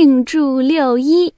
庆祝六一。